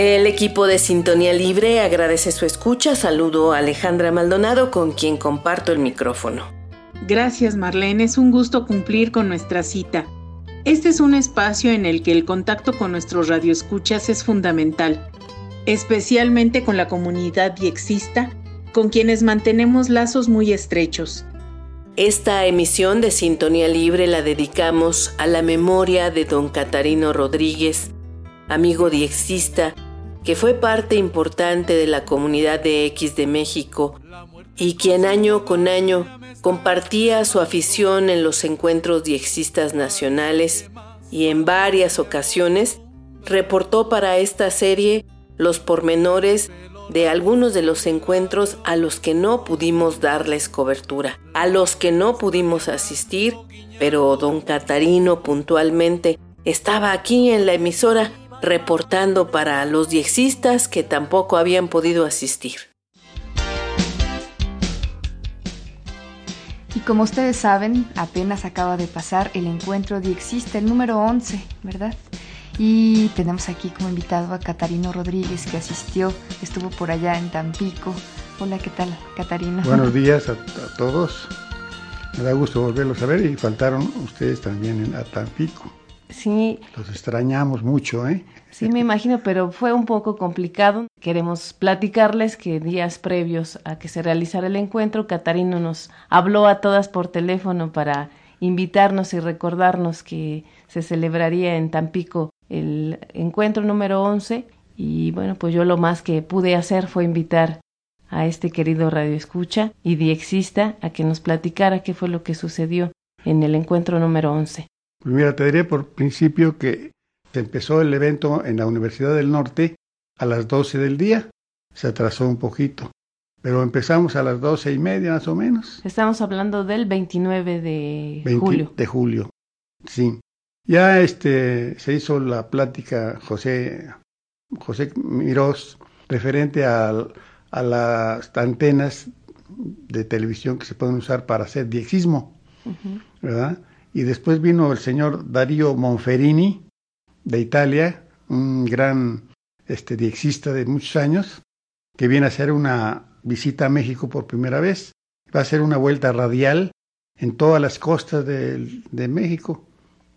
El equipo de Sintonía Libre agradece su escucha. Saludo a Alejandra Maldonado con quien comparto el micrófono. Gracias Marlene, es un gusto cumplir con nuestra cita. Este es un espacio en el que el contacto con nuestros radioescuchas es fundamental, especialmente con la comunidad diexista, con quienes mantenemos lazos muy estrechos. Esta emisión de Sintonía Libre la dedicamos a la memoria de don Catarino Rodríguez, amigo diexista, que fue parte importante de la comunidad de X de México y quien año con año compartía su afición en los encuentros diexistas nacionales y en varias ocasiones reportó para esta serie los pormenores de algunos de los encuentros a los que no pudimos darles cobertura, a los que no pudimos asistir, pero don Catarino puntualmente estaba aquí en la emisora reportando para los diexistas que tampoco habían podido asistir. Y como ustedes saben, apenas acaba de pasar el encuentro diexista, el número 11, ¿verdad? Y tenemos aquí como invitado a Catarino Rodríguez, que asistió, estuvo por allá en Tampico. Hola, ¿qué tal, Catarino? Buenos días a, todos. Me da gusto volverlos a ver y faltaron ustedes también en, a Tampico. Sí. Los extrañamos mucho, ¿eh? Sí, me imagino, pero fue un poco complicado. Queremos platicarles que días previos a que se realizara el encuentro, Catarino nos habló a todas por teléfono para invitarnos y recordarnos que se celebraría en Tampico el encuentro número 11 y bueno, pues yo lo más que pude hacer fue invitar a este querido radioescucha y diexista a que nos platicara qué fue lo que sucedió en el encuentro número 11. Pues mira, te diré por principio que se empezó el evento en la Universidad del Norte a las 12 del día. Se atrasó un poquito, pero empezamos a las doce y media más o menos. Estamos hablando del 29 de julio. De julio, sí. Ya este, se hizo la plática José, José Mirós referente a, a las antenas de televisión que se pueden usar para hacer diexismo, ¿verdad? Y después vino el señor Darío Monferini de Italia, un gran este, de muchos años, que viene a hacer una visita a México por primera vez. Va a hacer una vuelta radial en todas las costas de, de México,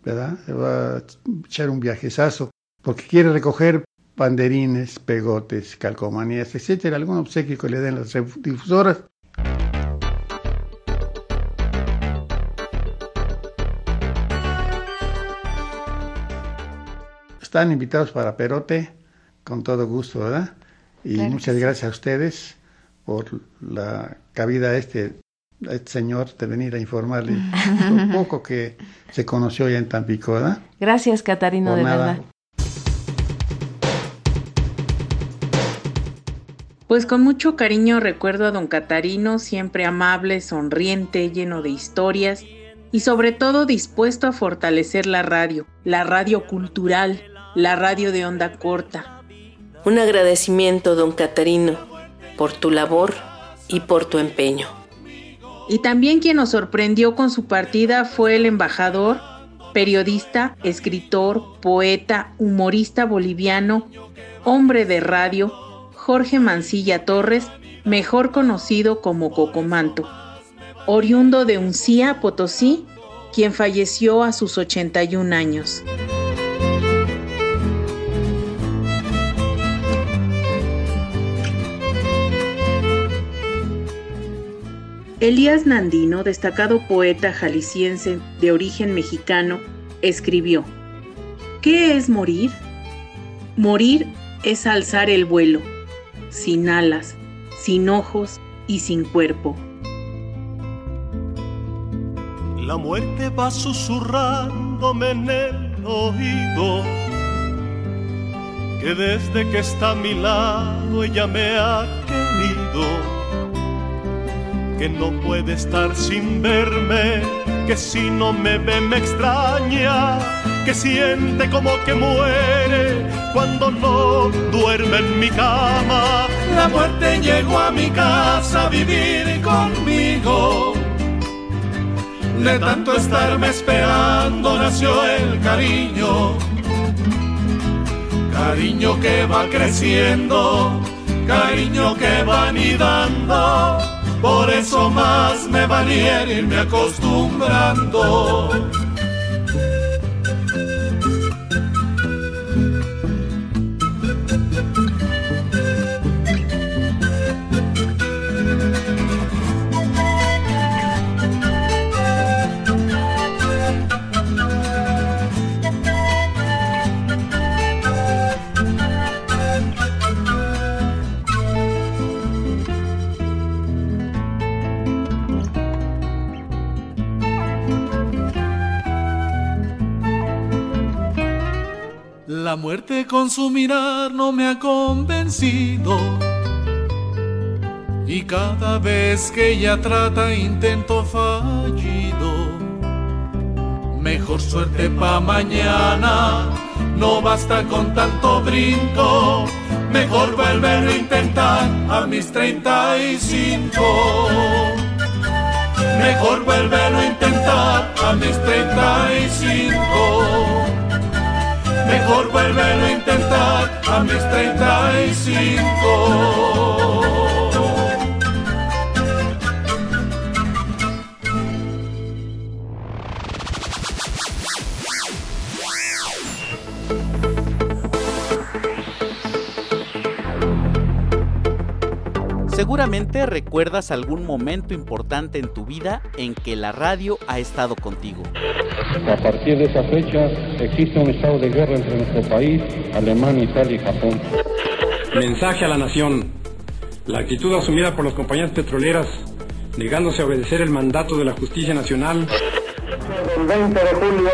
¿verdad? Va a echar un viajezazo, porque quiere recoger banderines, pegotes, calcomanías, etcétera, algún obsequio que le den las difusoras Están invitados para Perote, con todo gusto, ¿verdad? Y muchas gracias a ustedes por la cabida a este, este señor de venir a informarle un poco que se conoció ya en Tampico, ¿verdad? Gracias, Catarino, de verdad. Pues con mucho cariño recuerdo a don Catarino, siempre amable, sonriente, lleno de historias y sobre todo dispuesto a fortalecer la radio, la radio cultural, la radio de onda corta. Un agradecimiento, don Catarino, por tu labor y por tu empeño. Y también quien nos sorprendió con su partida fue el embajador, periodista, escritor, poeta, humorista boliviano, hombre de radio, Jorge Mancilla Torres, mejor conocido como Cocomanto, oriundo de Uncía, Potosí, quien falleció a sus 81 años. Elías Nandino, destacado poeta jalisciense de origen mexicano, escribió, ¿Qué es morir? Morir es alzar el vuelo, sin alas, sin ojos y sin cuerpo. La muerte va susurrándome en el oído que desde que está a mi lado ella me ha querido, que no puede estar sin verme, que si no me ve me extraña, que siente como que muere cuando no duerme en mi cama. La muerte llegó a mi casa a vivir conmigo. De tanto estarme esperando nació el cariño Cariño que va creciendo, cariño que va anidando, por eso más me va a irme acostumbrando. La muerte con su mirar no me ha convencido. Y cada vez que ella trata intento fallido. Mejor suerte pa' mañana, no basta con tanto brinco. Mejor volver a intentar a mis 35. Mejor volverlo a intentar a mis 35 mejor vuélvelo a intentar a mis 35. Seguramente recuerdas algún momento importante en tu vida en que la radio ha estado contigo. A partir de esa fecha existe un estado de guerra entre nuestro país, Alemania, Italia y Japón. Mensaje a la nación. La actitud asumida por las compañías petroleras, negándose a obedecer el mandato de la justicia nacional. El 20 de julio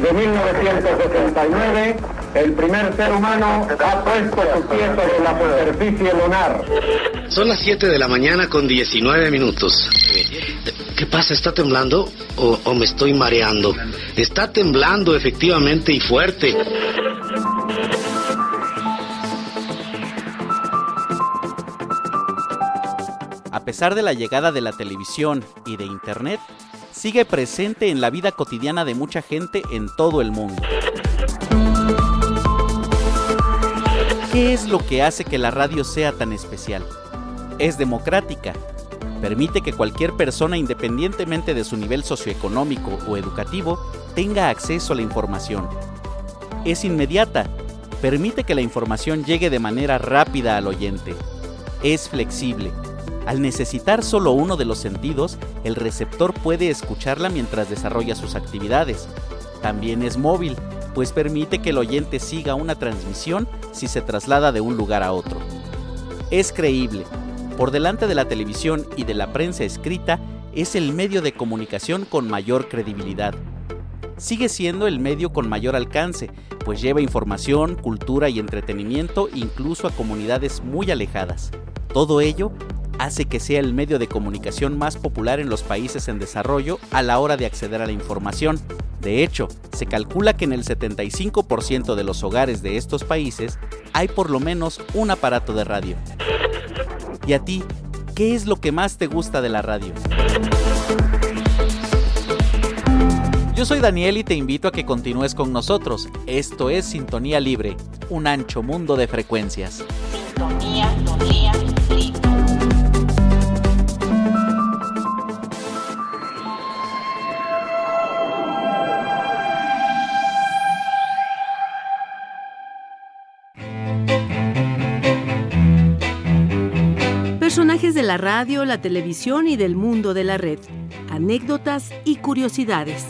de 1969, el primer ser humano ha puesto su pie sobre la superficie lunar. Son las 7 de la mañana con 19 minutos. ¿Qué pasa? ¿Está temblando o, me estoy mareando? Está temblando efectivamente y fuerte. A pesar de la llegada de la televisión y de Internet, sigue presente en la vida cotidiana de mucha gente en todo el mundo. ¿Qué es lo que hace que la radio sea tan especial? Es democrática. Permite que cualquier persona, independientemente de su nivel socioeconómico o educativo, tenga acceso a la información. Es inmediata. Permite que la información llegue de manera rápida al oyente. Es flexible. Al necesitar solo uno de los sentidos, el receptor puede escucharla mientras desarrolla sus actividades. También es móvil, pues permite que el oyente siga una transmisión si se traslada de un lugar a otro. Es creíble, por delante de la televisión y de la prensa escrita, es el medio de comunicación con mayor credibilidad. Sigue siendo el medio con mayor alcance, pues lleva información, cultura y entretenimiento incluso a comunidades muy alejadas. Todo ello hace que sea el medio de comunicación más popular en los países en desarrollo a la hora de acceder a la información. De hecho, se calcula que en el 75% de los hogares de estos países hay por lo menos un aparato de radio. ¿Y a ti, qué es lo que más te gusta de la radio? Yo soy Daniel y te invito a que continúes con nosotros. Esto es Sintonía Libre, un ancho mundo de frecuencias. La radio, la televisión y del mundo de la red. Anécdotas y curiosidades.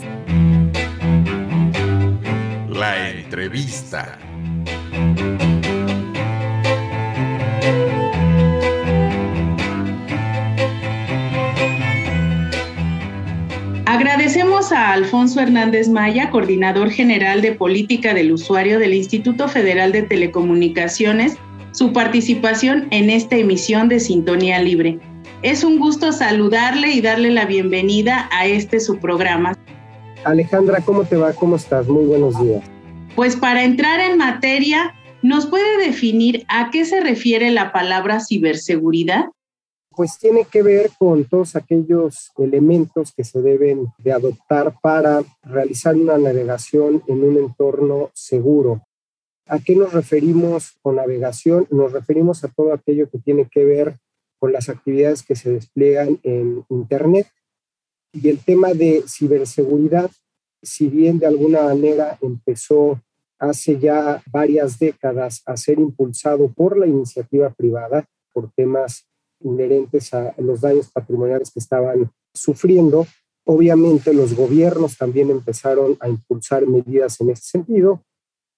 La entrevista. Agradecemos a Alfonso Hernández Maya, coordinador general de política del usuario del Instituto Federal de Telecomunicaciones, su participación en esta emisión de Sintonía Libre. Es un gusto saludarle y darle la bienvenida a este su programa. Alejandra, ¿cómo te va? ¿Cómo estás? Muy buenos días. Pues para entrar en materia, ¿nos puede definir a qué se refiere la palabra ciberseguridad? Pues tiene que ver con todos aquellos elementos que se deben de adoptar para realizar una navegación en un entorno seguro. ¿A qué nos referimos con navegación? Nos referimos a todo aquello que tiene que ver con las actividades que se despliegan en Internet. Y el tema de ciberseguridad, si bien de alguna manera empezó hace ya varias décadas a ser impulsado por la iniciativa privada, por temas inherentes a los daños patrimoniales que estaban sufriendo, obviamente los gobiernos también empezaron a impulsar medidas en ese sentido.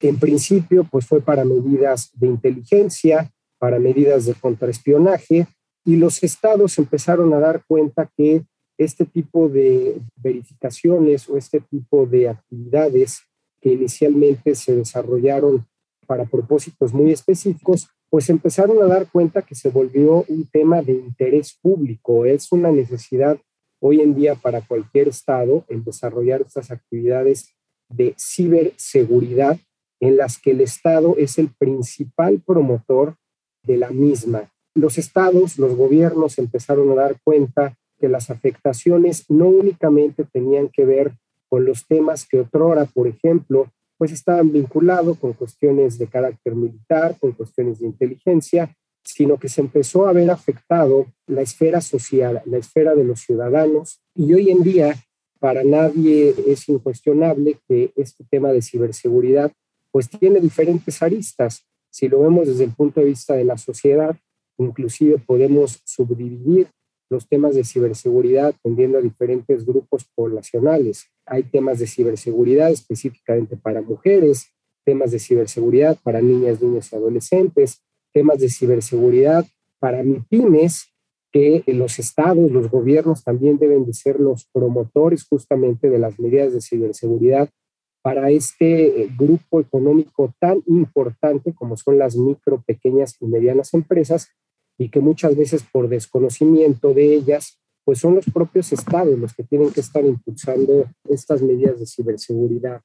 En principio, pues fue para medidas de inteligencia, para medidas de contraespionaje, y los estados empezaron a dar cuenta que este tipo de verificaciones o este tipo de actividades que inicialmente se desarrollaron para propósitos muy específicos, pues empezaron a dar cuenta que se volvió un tema de interés público. Es una necesidad hoy en día para cualquier estado el desarrollar estas actividades de ciberseguridad en las que el estado es el principal promotor de la misma los estados, los gobiernos empezaron a dar cuenta que las afectaciones no únicamente tenían que ver con los temas que otrora, por ejemplo, pues estaban vinculados con cuestiones de carácter militar, con cuestiones de inteligencia, sino que se empezó a ver afectado la esfera social, la esfera de los ciudadanos. Y hoy en día, para nadie es incuestionable que este tema de ciberseguridad pues tiene diferentes aristas. Si lo vemos desde el punto de vista de la sociedad, Inclusive podemos subdividir los temas de ciberseguridad atendiendo a diferentes grupos poblacionales. Hay temas de ciberseguridad específicamente para mujeres, temas de ciberseguridad para niñas, niños y adolescentes, temas de ciberseguridad para MIPIMES, que los estados, los gobiernos también deben de ser los promotores justamente de las medidas de ciberseguridad para este eh, grupo económico tan importante como son las micro, pequeñas y medianas empresas y que muchas veces por desconocimiento de ellas, pues son los propios estados los que tienen que estar impulsando estas medidas de ciberseguridad.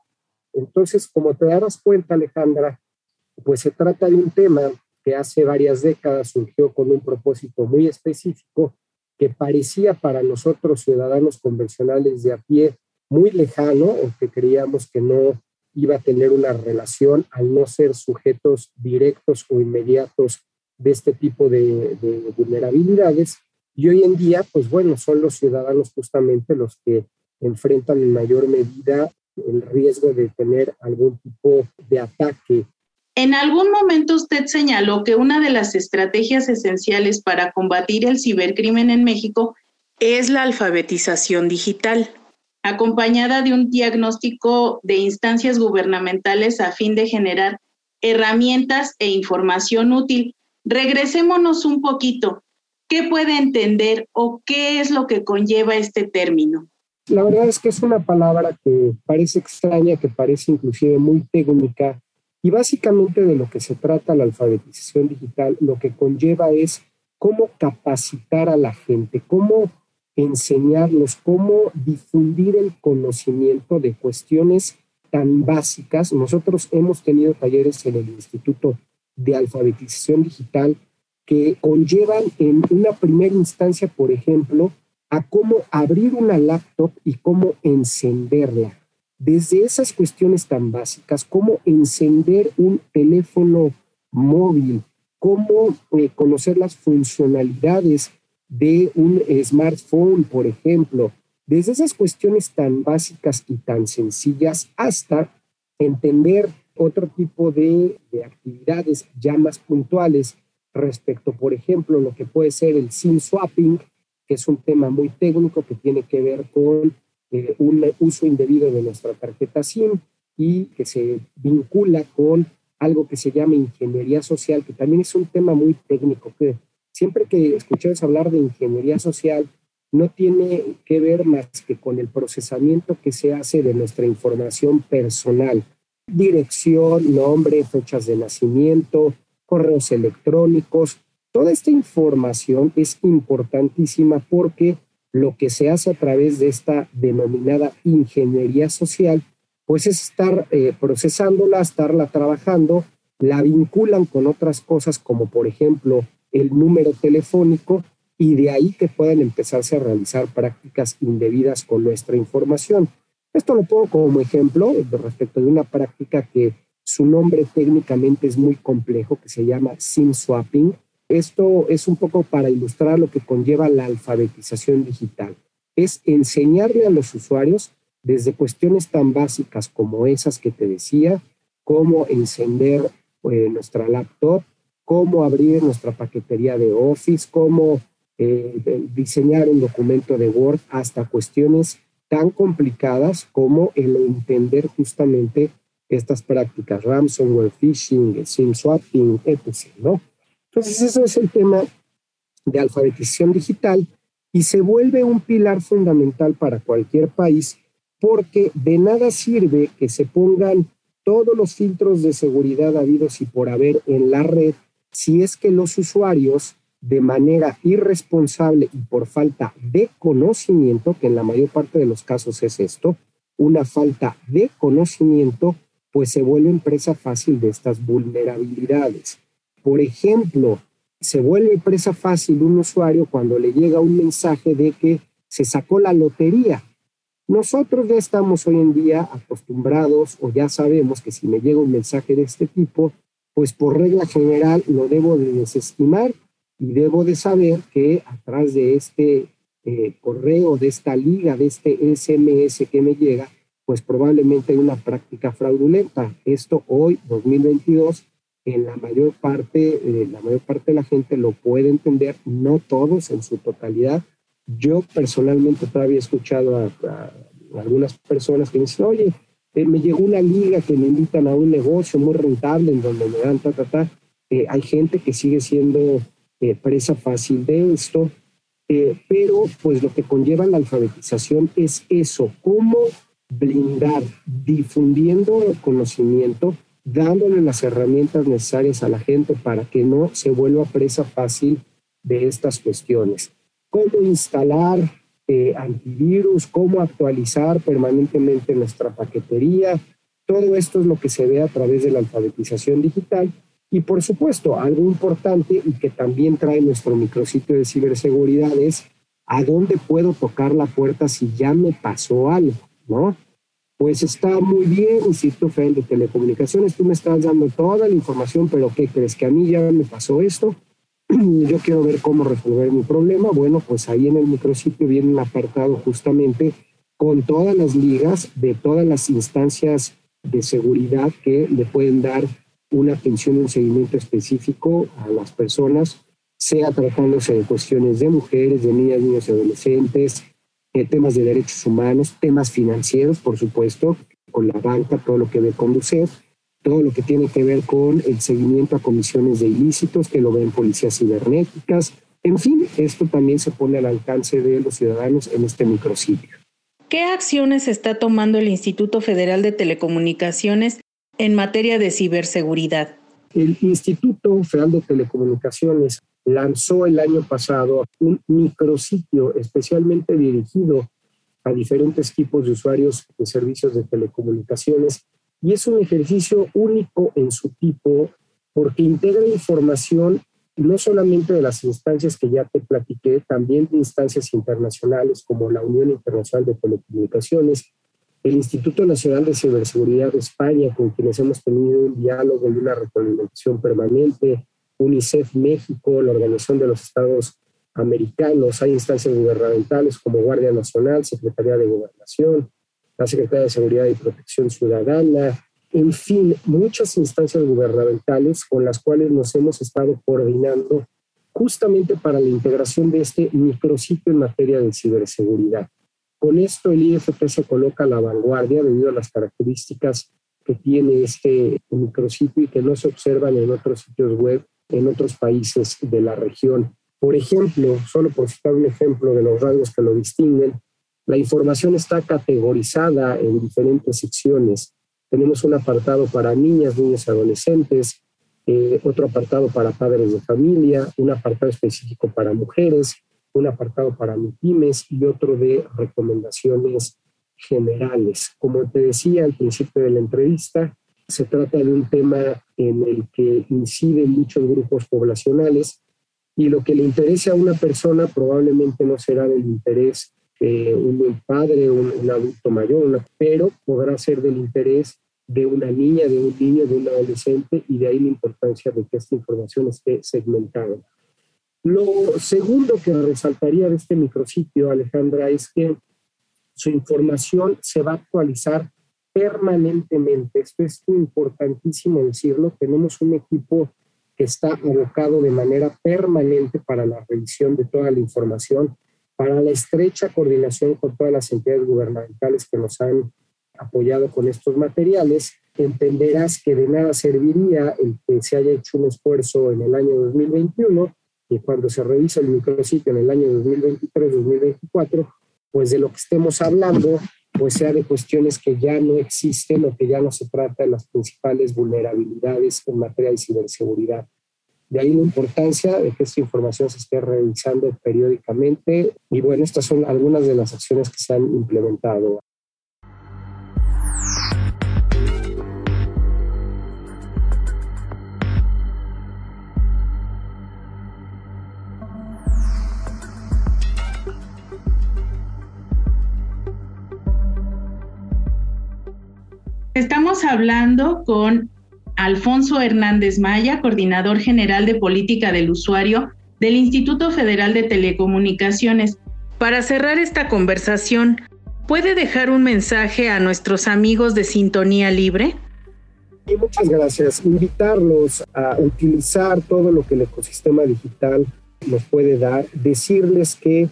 Entonces, como te darás cuenta, Alejandra, pues se trata de un tema que hace varias décadas surgió con un propósito muy específico que parecía para nosotros ciudadanos convencionales de a pie muy lejano aunque creíamos que no iba a tener una relación al no ser sujetos directos o inmediatos de este tipo de, de, vulnerabilidades. Y hoy en día, pues bueno, son los ciudadanos justamente los que enfrentan en mayor medida el riesgo de tener algún tipo de ataque. En algún momento usted señaló que una de las estrategias esenciales para combatir el cibercrimen en México es la alfabetización digital acompañada de un diagnóstico de instancias gubernamentales a fin de generar herramientas e información útil. Regresémonos un poquito. ¿Qué puede entender o qué es lo que conlleva este término? La verdad es que es una palabra que parece extraña, que parece inclusive muy técnica y básicamente de lo que se trata la alfabetización digital, lo que conlleva es cómo capacitar a la gente, cómo enseñarlos cómo difundir el conocimiento de cuestiones tan básicas. Nosotros hemos tenido talleres en el Instituto de Alfabetización Digital que conllevan en una primera instancia, por ejemplo, a cómo abrir una laptop y cómo encenderla. Desde esas cuestiones tan básicas, cómo encender un teléfono móvil, cómo eh, conocer las funcionalidades de un smartphone, por ejemplo, desde esas cuestiones tan básicas y tan sencillas hasta entender otro tipo de, actividades ya más puntuales respecto, por ejemplo, lo que puede ser el SIM swapping, que es un tema muy técnico que tiene que ver con eh, un uso indebido de nuestra tarjeta SIM y que se vincula con algo que se llama ingeniería social, que también es un tema muy técnico que siempre que escuchamos hablar de ingeniería social, no tiene que ver más que con el procesamiento que se hace de nuestra información personal, dirección, nombre, fechas de nacimiento, correos electrónicos. Toda esta información es importantísima porque lo que se hace a través de esta denominada ingeniería social, pues es estar eh, procesándola, estarla trabajando, la vinculan con otras cosas como por ejemplo el número telefónico y de ahí que puedan empezarse a realizar prácticas indebidas con nuestra información. Esto lo pongo como ejemplo respecto de una práctica que su nombre técnicamente es muy complejo, que se llama SIM swapping. Esto es un poco para ilustrar lo que conlleva la alfabetización digital. Es enseñarle a los usuarios desde cuestiones tan básicas como esas que te decía, cómo encender eh, nuestra laptop, cómo abrir nuestra paquetería de Office, cómo eh, diseñar un documento de Word, hasta cuestiones tan complicadas como el entender justamente estas prácticas, ransomware, phishing, SIM swapping, etc. Entonces, eso es el tema de alfabetización digital y se vuelve un pilar fundamental para cualquier país porque de nada sirve que se pongan todos los filtros de seguridad habidos y por haber en la red si es que los usuarios de manera irresponsable y por falta de conocimiento, que en la mayor parte de los casos es esto, una falta de conocimiento, pues se vuelve presa fácil de estas vulnerabilidades. Por ejemplo, se vuelve presa fácil un usuario cuando le llega un mensaje de que se sacó la lotería. Nosotros ya estamos hoy en día acostumbrados o ya sabemos que si me llega un mensaje de este tipo, pues por regla general lo debo de desestimar y debo de saber que atrás de este eh, correo, de esta liga, de este SMS que me llega, pues probablemente hay una práctica fraudulenta. Esto hoy, 2022, en la mayor parte, eh, la mayor parte de la gente lo puede entender, no todos en su totalidad. Yo personalmente todavía he escuchado a, algunas personas que dicen, oye, eh, me llegó una liga que me invitan a un negocio muy rentable en donde me dan ta, ta, ta. hay gente que sigue siendo eh, presa fácil de esto, eh, pero pues lo que conlleva la alfabetización es eso, cómo blindar, difundiendo el conocimiento, dándole las herramientas necesarias a la gente para que no se vuelva presa fácil de estas cuestiones. Cómo instalar eh, antivirus, cómo actualizar permanentemente nuestra paquetería. Todo esto es lo que se ve a través de la alfabetización digital y por supuesto, algo importante y que también trae nuestro micrositio de ciberseguridad es a dónde puedo tocar la puerta si ya me pasó algo, ¿no? Pues está muy bien, Instituto Federal de Telecomunicaciones, tú me estás dando toda la información, pero ¿qué crees? Que a mí ya me pasó esto, yo quiero ver cómo resolver mi problema. Bueno, pues ahí en el micrositio viene un apartado justamente con todas las ligas de todas las instancias de seguridad que le pueden dar una atención, un seguimiento específico a las personas, sea tratándose de cuestiones de mujeres, de niñas, niños y adolescentes, de temas de derechos humanos, temas financieros, por supuesto, con la banca, todo lo que ve con todo lo que tiene que ver con el seguimiento a comisiones de ilícitos, que lo ven policías cibernéticas. En fin, esto también se pone al alcance de los ciudadanos en este micrositio. ¿Qué acciones está tomando el Instituto Federal de Telecomunicaciones en materia de ciberseguridad? El Instituto Federal de Telecomunicaciones lanzó el año pasado un micrositio especialmente dirigido a diferentes tipos de usuarios de servicios de telecomunicaciones y es un ejercicio único en su tipo porque integra información no solamente de las instancias que ya te platiqué, también de instancias internacionales como la Unión Internacional de Telecomunicaciones, el Instituto Nacional de Ciberseguridad de España, con quienes hemos tenido un diálogo y una recomendación permanente, UNICEF México, la Organización de los Estados Americanos, hay instancias gubernamentales como Guardia Nacional, Secretaría de Gobernación, la Secretaría de Seguridad y Protección Ciudadana, en fin, muchas instancias gubernamentales con las cuales nos hemos estado coordinando justamente para la integración de este micrositio en materia de ciberseguridad. Con esto el IFP se coloca a la vanguardia debido a las características que tiene este micrositio y que no se observan en otros sitios web en otros países de la región. Por ejemplo, solo por citar un ejemplo de los rasgos que lo distinguen, la información está categorizada en diferentes secciones. Tenemos un apartado para niñas, niños y adolescentes, eh, otro apartado para padres de familia, un apartado específico para mujeres, un apartado para pymes y otro de recomendaciones generales. Como te decía al principio de la entrevista, se trata de un tema en el que inciden muchos grupos poblacionales y lo que le interese a una persona probablemente no será del interés de un padre, un, adulto mayor, pero podrá ser del interés de una niña, de un niño, de un adolescente, y de ahí la importancia de que esta información esté segmentada. Lo segundo que resaltaría de este micrositio, Alejandra, es que su información se va a actualizar permanentemente. Esto es importantísimo decirlo. Tenemos un equipo que está abocado de manera permanente para la revisión de toda la información, para la estrecha coordinación con todas las entidades gubernamentales que nos han apoyado con estos materiales. Entenderás que de nada serviría el que se haya hecho un esfuerzo en el año 2021 y cuando se revisa el micrositio en el año 2023-2024, pues de lo que estemos hablando, pues sea de cuestiones que ya no existen o que ya no se trata de las principales vulnerabilidades en materia de ciberseguridad. De ahí la importancia de que esta información se esté revisando periódicamente y bueno, estas son algunas de las acciones que se han implementado. Estamos hablando con Alfonso Hernández Maya, coordinador general de política del usuario del Instituto Federal de Telecomunicaciones. Para cerrar esta conversación, ¿puede dejar un mensaje a nuestros amigos de Sintonía Libre? Y muchas gracias. Invitarlos a utilizar todo lo que el ecosistema digital nos puede dar, decirles que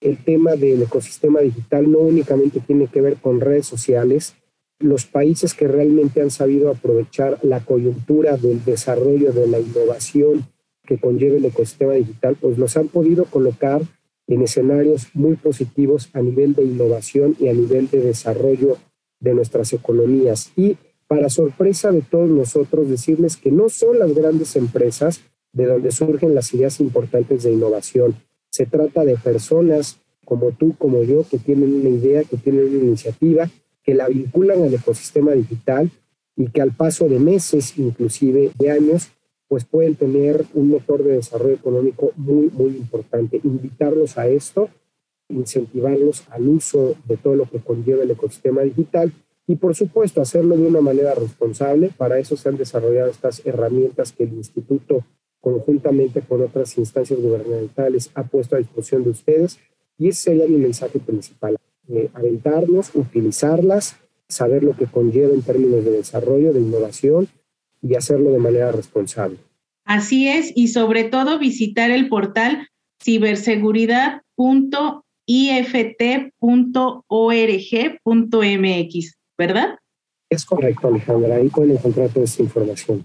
el tema del ecosistema digital no únicamente tiene que ver con redes sociales, los países que realmente han sabido aprovechar la coyuntura del desarrollo de la innovación que conlleva el ecosistema digital, pues los han podido colocar en escenarios muy positivos a nivel de innovación y a nivel de desarrollo de nuestras economías. Y para sorpresa de todos nosotros, decirles que no son las grandes empresas de donde surgen las ideas importantes de innovación. Se trata de personas como tú, como yo, que tienen una idea, que tienen una iniciativa que la vinculan al ecosistema digital y que al paso de meses, inclusive de años, pues pueden tener un motor de desarrollo económico muy, muy importante. Invitarlos a esto, incentivarlos al uso de todo lo que conlleva el ecosistema digital y por supuesto hacerlo de una manera responsable. Para eso se han desarrollado estas herramientas que el instituto conjuntamente con otras instancias gubernamentales ha puesto a disposición de ustedes y ese sería mi mensaje principal eh, aventarnos, utilizarlas, saber lo que conlleva en términos de desarrollo, de innovación y hacerlo de manera responsable. Así es, y sobre todo visitar el portal ciberseguridad.ift.org.mx, ¿verdad? Es correcto, Alejandra, ahí pueden encontrar toda esta información.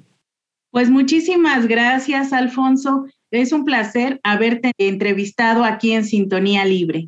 Pues muchísimas gracias, Alfonso. Es un placer haberte entrevistado aquí en Sintonía Libre.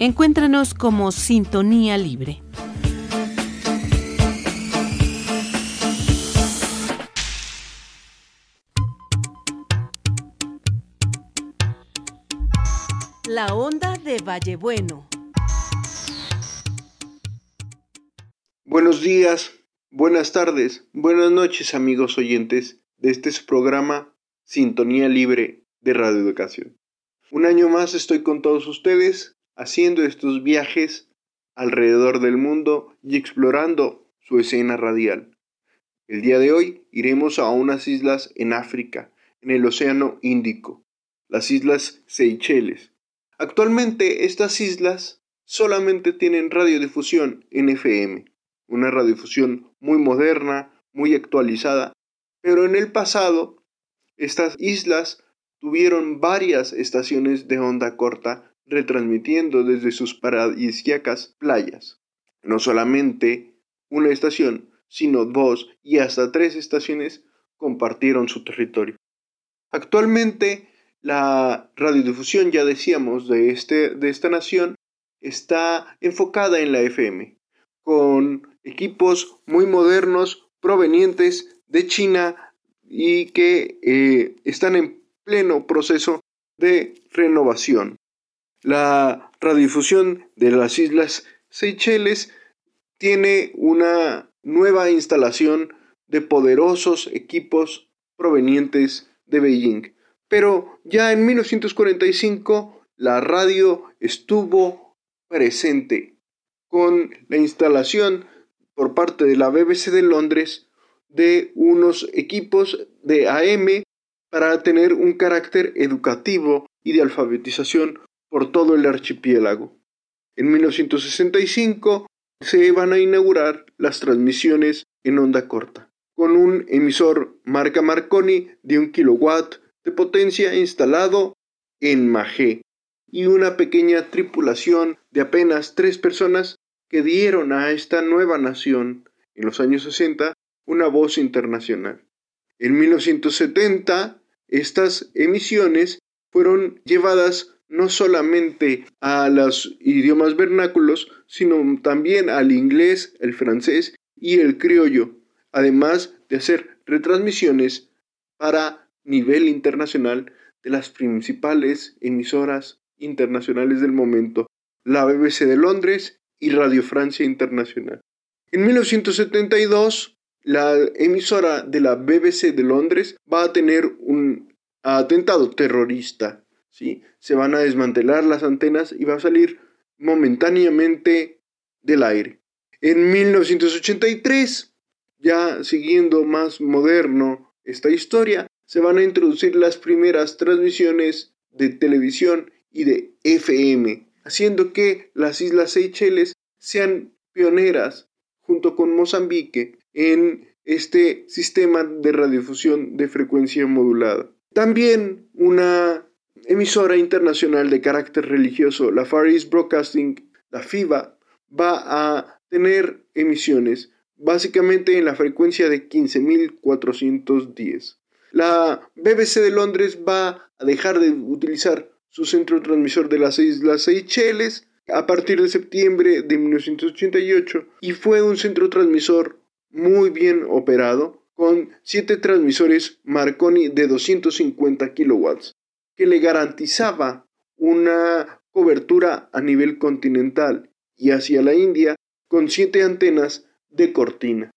Encuéntranos como Sintonía Libre. La onda de Vallebueno. Buenos días, buenas tardes, buenas noches amigos oyentes de este programa Sintonía Libre de Radio Educación. Un año más estoy con todos ustedes haciendo estos viajes alrededor del mundo y explorando su escena radial. El día de hoy iremos a unas islas en África, en el Océano Índico, las Islas Seychelles. Actualmente estas islas solamente tienen radiodifusión en FM, una radiodifusión muy moderna, muy actualizada, pero en el pasado estas islas tuvieron varias estaciones de onda corta retransmitiendo desde sus paradisíacas playas. No solamente una estación, sino dos y hasta tres estaciones compartieron su territorio. Actualmente, la radiodifusión, ya decíamos, de, este, de esta nación está enfocada en la FM, con equipos muy modernos provenientes de China y que eh, están en pleno proceso de renovación. La radiodifusión de las Islas Seychelles tiene una nueva instalación de poderosos equipos provenientes de Beijing. Pero ya en 1945 la radio estuvo presente con la instalación por parte de la BBC de Londres de unos equipos de AM para tener un carácter educativo y de alfabetización por todo el archipiélago. En 1965 se van a inaugurar las transmisiones en onda corta, con un emisor marca Marconi de un kilowatt de potencia instalado en Magé y una pequeña tripulación de apenas tres personas que dieron a esta nueva nación en los años 60 una voz internacional. En 1970 estas emisiones fueron llevadas no solamente a los idiomas vernáculos, sino también al inglés, el francés y el criollo, además de hacer retransmisiones para nivel internacional de las principales emisoras internacionales del momento, la BBC de Londres y Radio Francia Internacional. En 1972, la emisora de la BBC de Londres va a tener un atentado terrorista se van a desmantelar las antenas y va a salir momentáneamente del aire. En 1983, ya siguiendo más moderno esta historia, se van a introducir las primeras transmisiones de televisión y de FM, haciendo que las Islas Seychelles sean pioneras junto con Mozambique en este sistema de radiodifusión de frecuencia modulada. También una emisora internacional de carácter religioso, la Far East Broadcasting, la FIBA, va a tener emisiones básicamente en la frecuencia de 15.410. La BBC de Londres va a dejar de utilizar su centro transmisor de las Islas Seychelles a partir de septiembre de 1988 y fue un centro transmisor muy bien operado con siete transmisores Marconi de 250 kilowatts que le garantizaba una cobertura a nivel continental y hacia la India con siete antenas de cortina.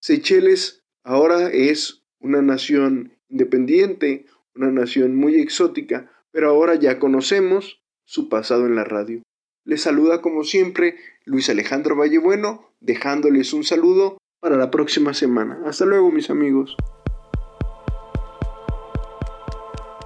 Seychelles ahora es una nación independiente, una nación muy exótica, pero ahora ya conocemos su pasado en la radio. Les saluda como siempre Luis Alejandro Vallebueno, dejándoles un saludo para la próxima semana. Hasta luego mis amigos.